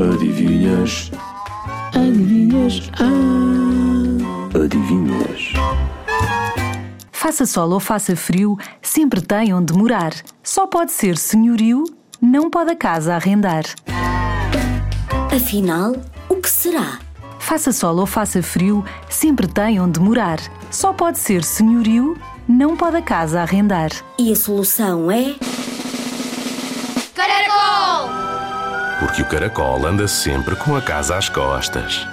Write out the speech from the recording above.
Adivinhas? Adivinhas? Ah! Adivinhas? Faça sol ou faça frio, sempre tem onde morar. Só pode ser senhorio, não pode a casa arrendar. Afinal, o que será? Faça sol ou faça frio, sempre tem onde morar. Só pode ser senhorio, não pode a casa arrendar. E a solução é. Caracol! Porque o caracol anda sempre com a casa às costas.